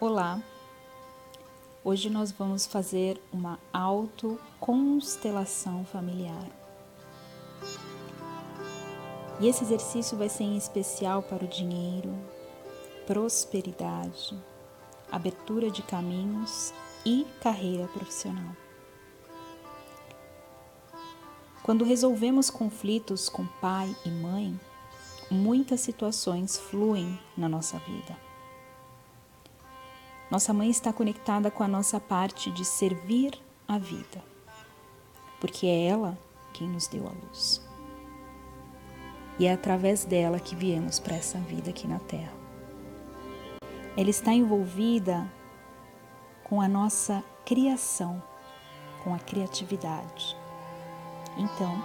Olá! Hoje nós vamos fazer uma autoconstelação familiar. E esse exercício vai ser em especial para o dinheiro, prosperidade, abertura de caminhos e carreira profissional. Quando resolvemos conflitos com pai e mãe, muitas situações fluem na nossa vida. Nossa mãe está conectada com a nossa parte de servir a vida, porque é ela quem nos deu a luz. E é através dela que viemos para essa vida aqui na Terra. Ela está envolvida com a nossa criação, com a criatividade. Então,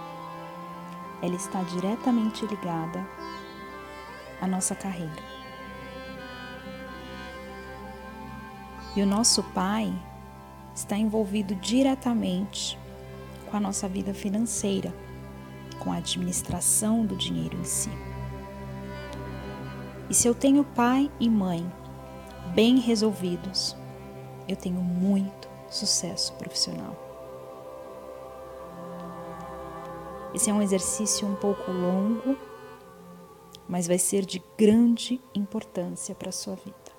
ela está diretamente ligada à nossa carreira. E o nosso Pai está envolvido diretamente com a nossa vida financeira, com a administração do dinheiro em si. E se eu tenho pai e mãe bem resolvidos, eu tenho muito sucesso profissional. Esse é um exercício um pouco longo, mas vai ser de grande importância para a sua vida.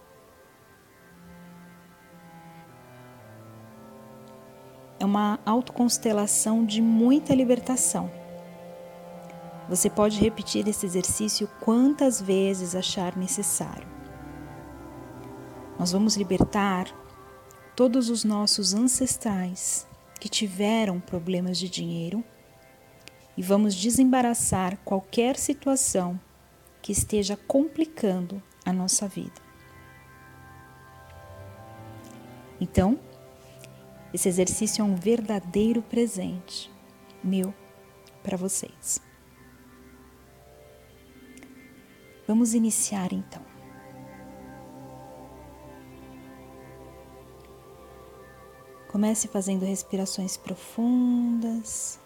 É uma autoconstelação de muita libertação. Você pode repetir esse exercício quantas vezes achar necessário. Nós vamos libertar todos os nossos ancestrais que tiveram problemas de dinheiro e vamos desembaraçar qualquer situação que esteja complicando a nossa vida. Então, esse exercício é um verdadeiro presente meu para vocês. Vamos iniciar então. Comece fazendo respirações profundas.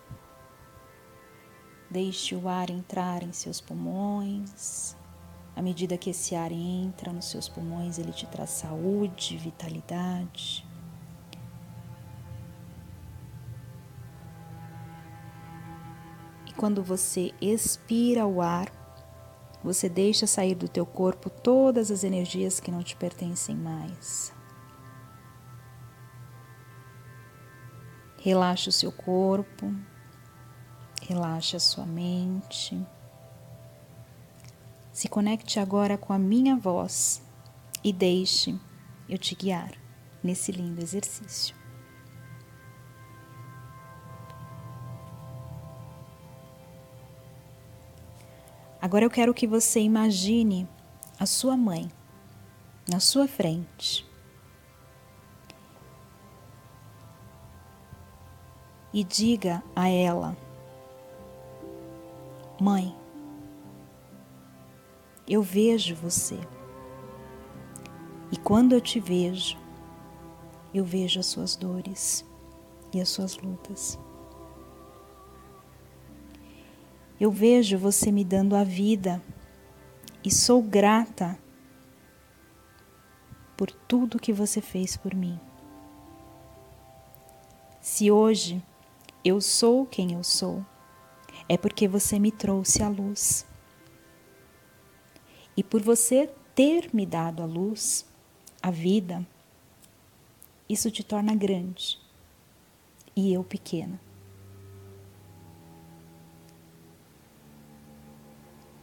Deixe o ar entrar em seus pulmões. À medida que esse ar entra nos seus pulmões, ele te traz saúde, vitalidade. Quando você expira o ar, você deixa sair do teu corpo todas as energias que não te pertencem mais. Relaxa o seu corpo, relaxa a sua mente. Se conecte agora com a minha voz e deixe eu te guiar nesse lindo exercício. Agora eu quero que você imagine a sua mãe na sua frente. E diga a ela: Mãe, eu vejo você. E quando eu te vejo, eu vejo as suas dores e as suas lutas. Eu vejo você me dando a vida e sou grata por tudo que você fez por mim. Se hoje eu sou quem eu sou, é porque você me trouxe a luz. E por você ter me dado a luz, a vida, isso te torna grande e eu pequena.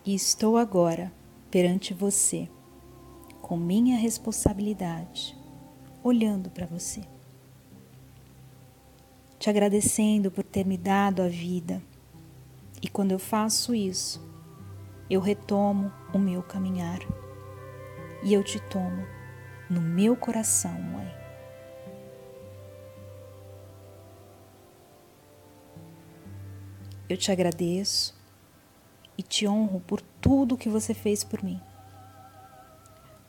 E estou agora perante você, com minha responsabilidade, olhando para você, te agradecendo por ter me dado a vida. E quando eu faço isso, eu retomo o meu caminhar e eu te tomo no meu coração, mãe. Eu te agradeço e te honro por tudo que você fez por mim.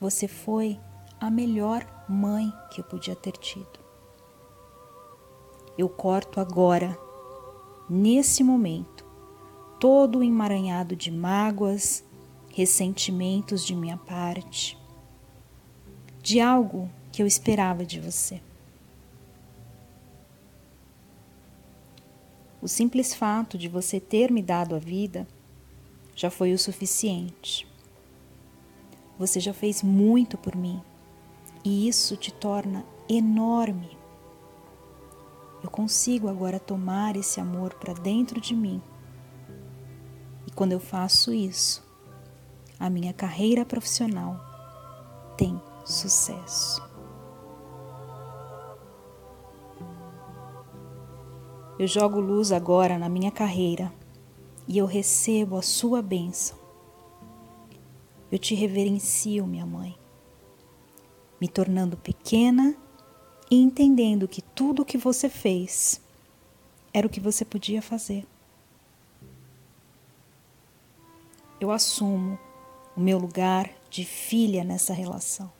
Você foi a melhor mãe que eu podia ter tido. Eu corto agora, nesse momento, todo o emaranhado de mágoas, ressentimentos de minha parte. de algo que eu esperava de você. O simples fato de você ter me dado a vida já foi o suficiente. Você já fez muito por mim e isso te torna enorme. Eu consigo agora tomar esse amor para dentro de mim. E quando eu faço isso, a minha carreira profissional tem sucesso. Eu jogo luz agora na minha carreira e eu recebo a sua bênção. Eu te reverencio, minha mãe, me tornando pequena e entendendo que tudo o que você fez era o que você podia fazer. Eu assumo o meu lugar de filha nessa relação.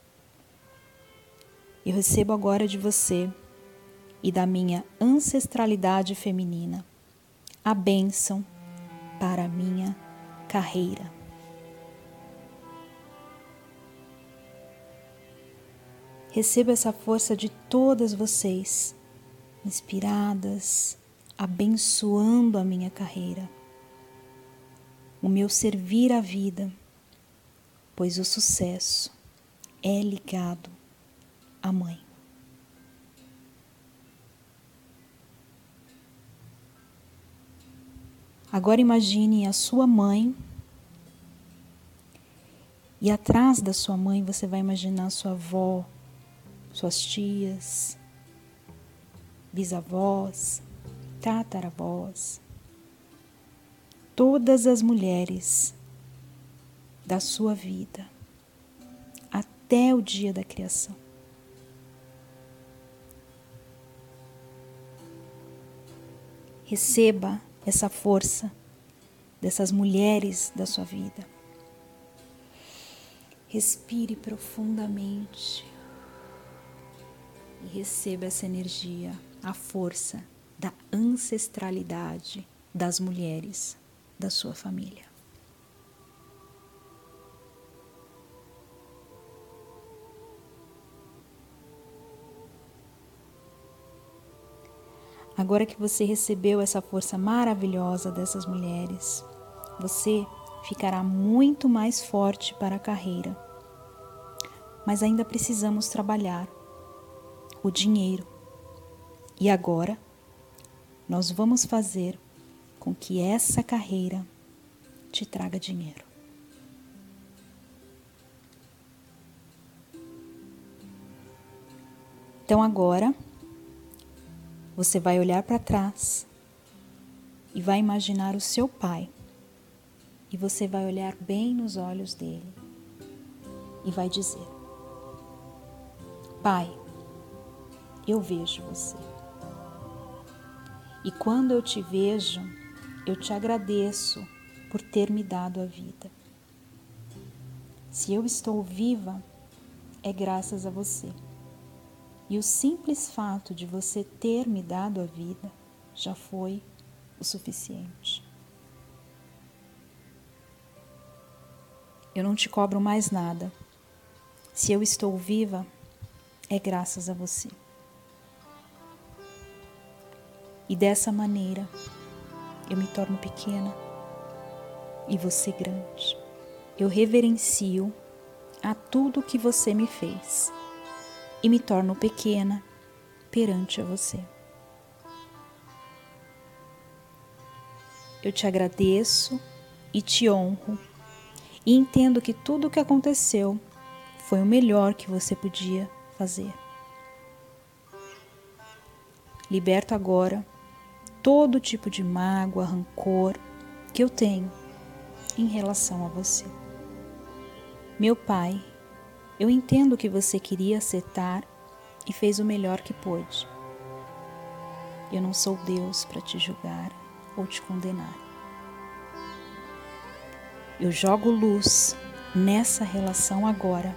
Eu recebo agora de você e da minha ancestralidade feminina, a bênção para a minha carreira. Receba essa força de todas vocês, inspiradas, abençoando a minha carreira, o meu servir à vida, pois o sucesso é ligado à mãe. Agora imagine a sua mãe e atrás da sua mãe você vai imaginar sua avó, suas tias, bisavós, tataravós, todas as mulheres da sua vida até o dia da criação. Receba essa força dessas mulheres da sua vida. Respire profundamente e receba essa energia, a força da ancestralidade das mulheres da sua família. Agora que você recebeu essa força maravilhosa dessas mulheres, você ficará muito mais forte para a carreira. Mas ainda precisamos trabalhar o dinheiro. E agora, nós vamos fazer com que essa carreira te traga dinheiro. Então agora você vai olhar para trás e vai imaginar o seu pai. E você vai olhar bem nos olhos dele e vai dizer: Pai, eu vejo você. E quando eu te vejo, eu te agradeço por ter me dado a vida. Se eu estou viva, é graças a você. E o simples fato de você ter me dado a vida já foi o suficiente. Eu não te cobro mais nada. Se eu estou viva, é graças a você. E dessa maneira, eu me torno pequena e você grande. Eu reverencio a tudo que você me fez e me torno pequena perante a você. Eu te agradeço e te honro e entendo que tudo o que aconteceu foi o melhor que você podia fazer. Liberto agora todo tipo de mágoa, rancor que eu tenho em relação a você. Meu Pai, eu entendo que você queria acertar e fez o melhor que pôde. Eu não sou Deus para te julgar ou te condenar. Eu jogo luz nessa relação agora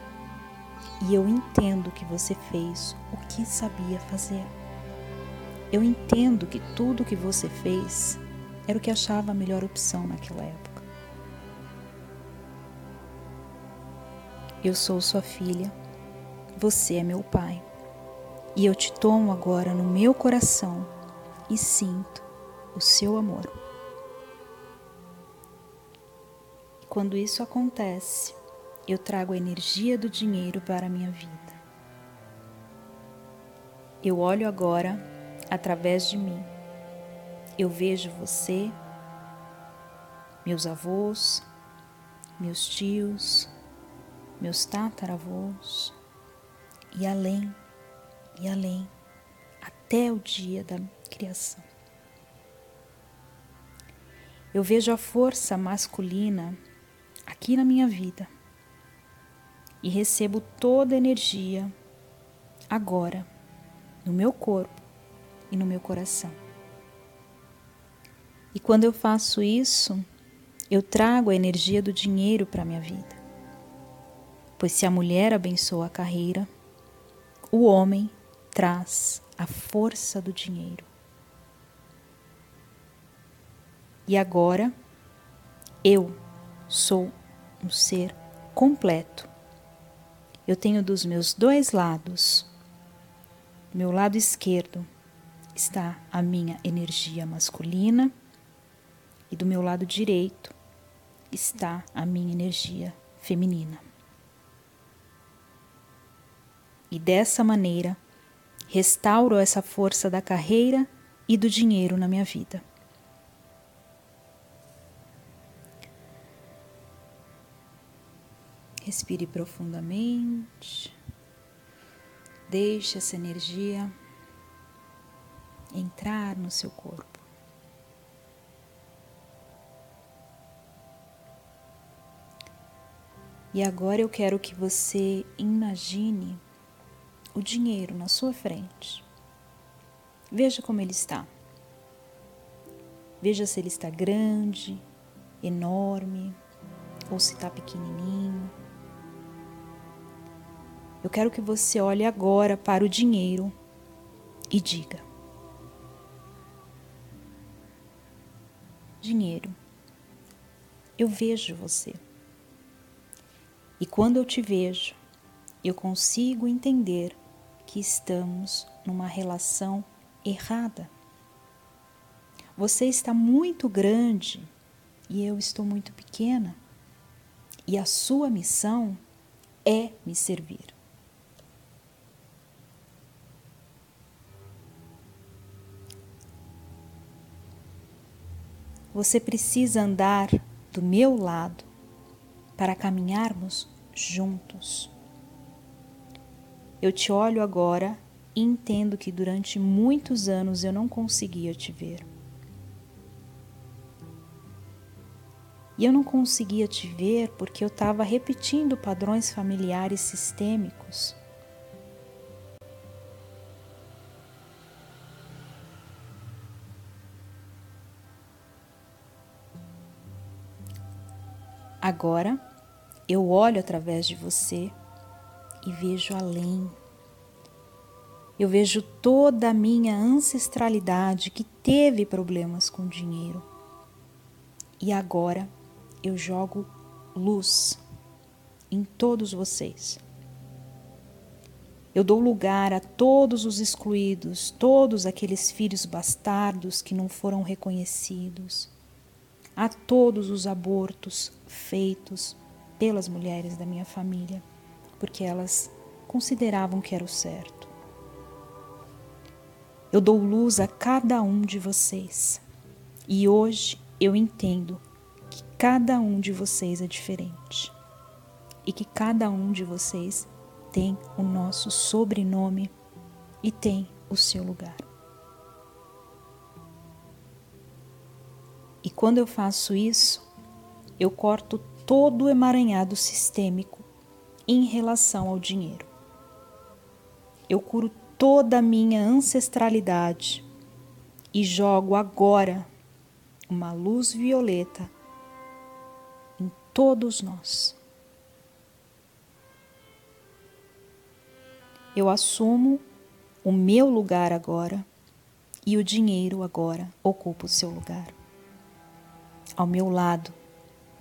e eu entendo que você fez o que sabia fazer. Eu entendo que tudo que você fez era o que achava a melhor opção naquela época. Eu sou sua filha você é meu Pai. E eu te tomo agora no meu coração e sinto o seu amor. Quando isso acontece, eu trago a energia do dinheiro para a minha vida. Eu olho agora através de mim. Eu vejo você, meus avós, meus tios, meus tataravós e além, e além, até o dia da criação. Eu vejo a força masculina aqui na minha vida e recebo toda a energia agora no meu corpo e no meu coração. E quando eu faço isso, eu trago a energia do dinheiro para a minha vida. Pois se a mulher abençoa a carreira, o homem traz a força do dinheiro. E agora, eu sou um ser completo. Eu tenho dos meus dois lados, meu lado esquerdo está a minha energia masculina e do meu lado direito está a minha energia feminina. E dessa maneira, restauro essa força da carreira e do dinheiro na minha vida. Respire profundamente. Deixe essa energia entrar no seu corpo. E agora eu quero que você imagine o dinheiro na sua frente. Veja como ele está. Veja se ele está grande, enorme ou se está pequenininho. Eu quero que você olhe agora para o dinheiro e diga: Dinheiro, eu vejo você. E quando eu te vejo, eu consigo entender que estamos numa relação errada. Você está muito grande e eu estou muito pequena. E a sua missão é me servir. Você precisa andar do meu lado para caminharmos juntos. Eu te olho agora e entendo que durante muitos anos eu não conseguia te ver. E eu não conseguia te ver porque eu estava repetindo padrões familiares sistêmicos. Agora eu olho através de você e vejo além. Eu vejo toda a minha ancestralidade que teve problemas com dinheiro. E agora eu jogo luz em todos vocês. Eu dou lugar a todos os excluídos, todos aqueles filhos bastardos que não foram reconhecidos a todos os abortos feitos pelas mulheres da minha família, porque elas consideravam que era o certo. Eu dou luz a cada um de vocês e hoje eu entendo que cada um de vocês é diferente e que cada um de vocês tem o nosso sobrenome e tem o seu lugar. E quando eu faço isso, eu corto todo o emaranhado sistêmico em relação ao dinheiro. Eu curo toda a minha ancestralidade e jogo agora uma luz violeta em todos nós. Eu assumo o meu lugar agora e o dinheiro agora ocupa o seu lugar ao meu lado,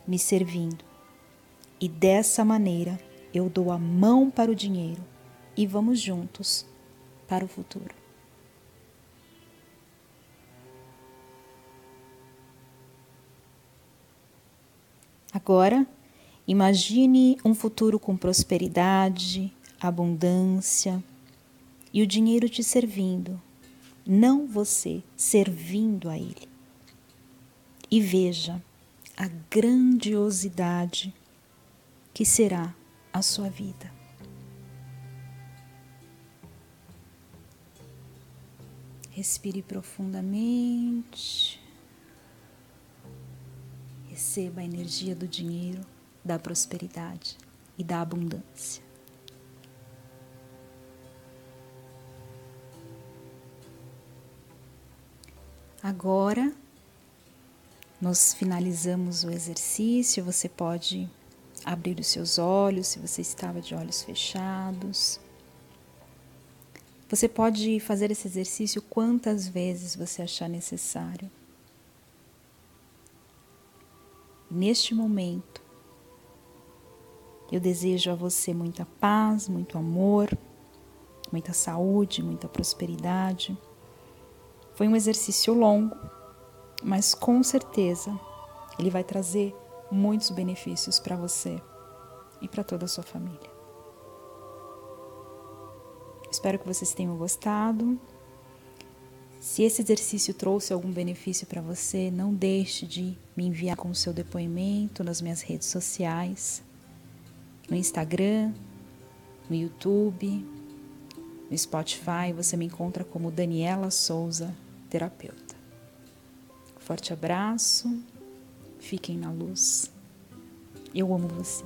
me servindo. E dessa maneira eu dou a mão para o dinheiro e vamos juntos para o futuro. Agora, imagine um futuro com prosperidade, abundância e o dinheiro te servindo, não você servindo a ele. E veja a grandiosidade que será a sua vida. Respire profundamente. Receba a energia do dinheiro, da prosperidade e da abundância. Agora, nós finalizamos o exercício. Você pode abrir os seus olhos se você estava de olhos fechados. Você pode fazer esse exercício quantas vezes você achar necessário. Neste momento, eu desejo a você muita paz, muito amor, muita saúde, muita prosperidade. Foi um exercício longo, mas com certeza ele vai trazer muitos benefícios para você e para toda a sua família. Espero que vocês tenham gostado. Se esse exercício trouxe algum benefício para você, não deixe de me enviar com o seu depoimento nas minhas redes sociais, no Instagram, no YouTube, no Spotify. Você me encontra como Daniela Souza, terapeuta. Forte abraço, fiquem na luz. Eu amo você.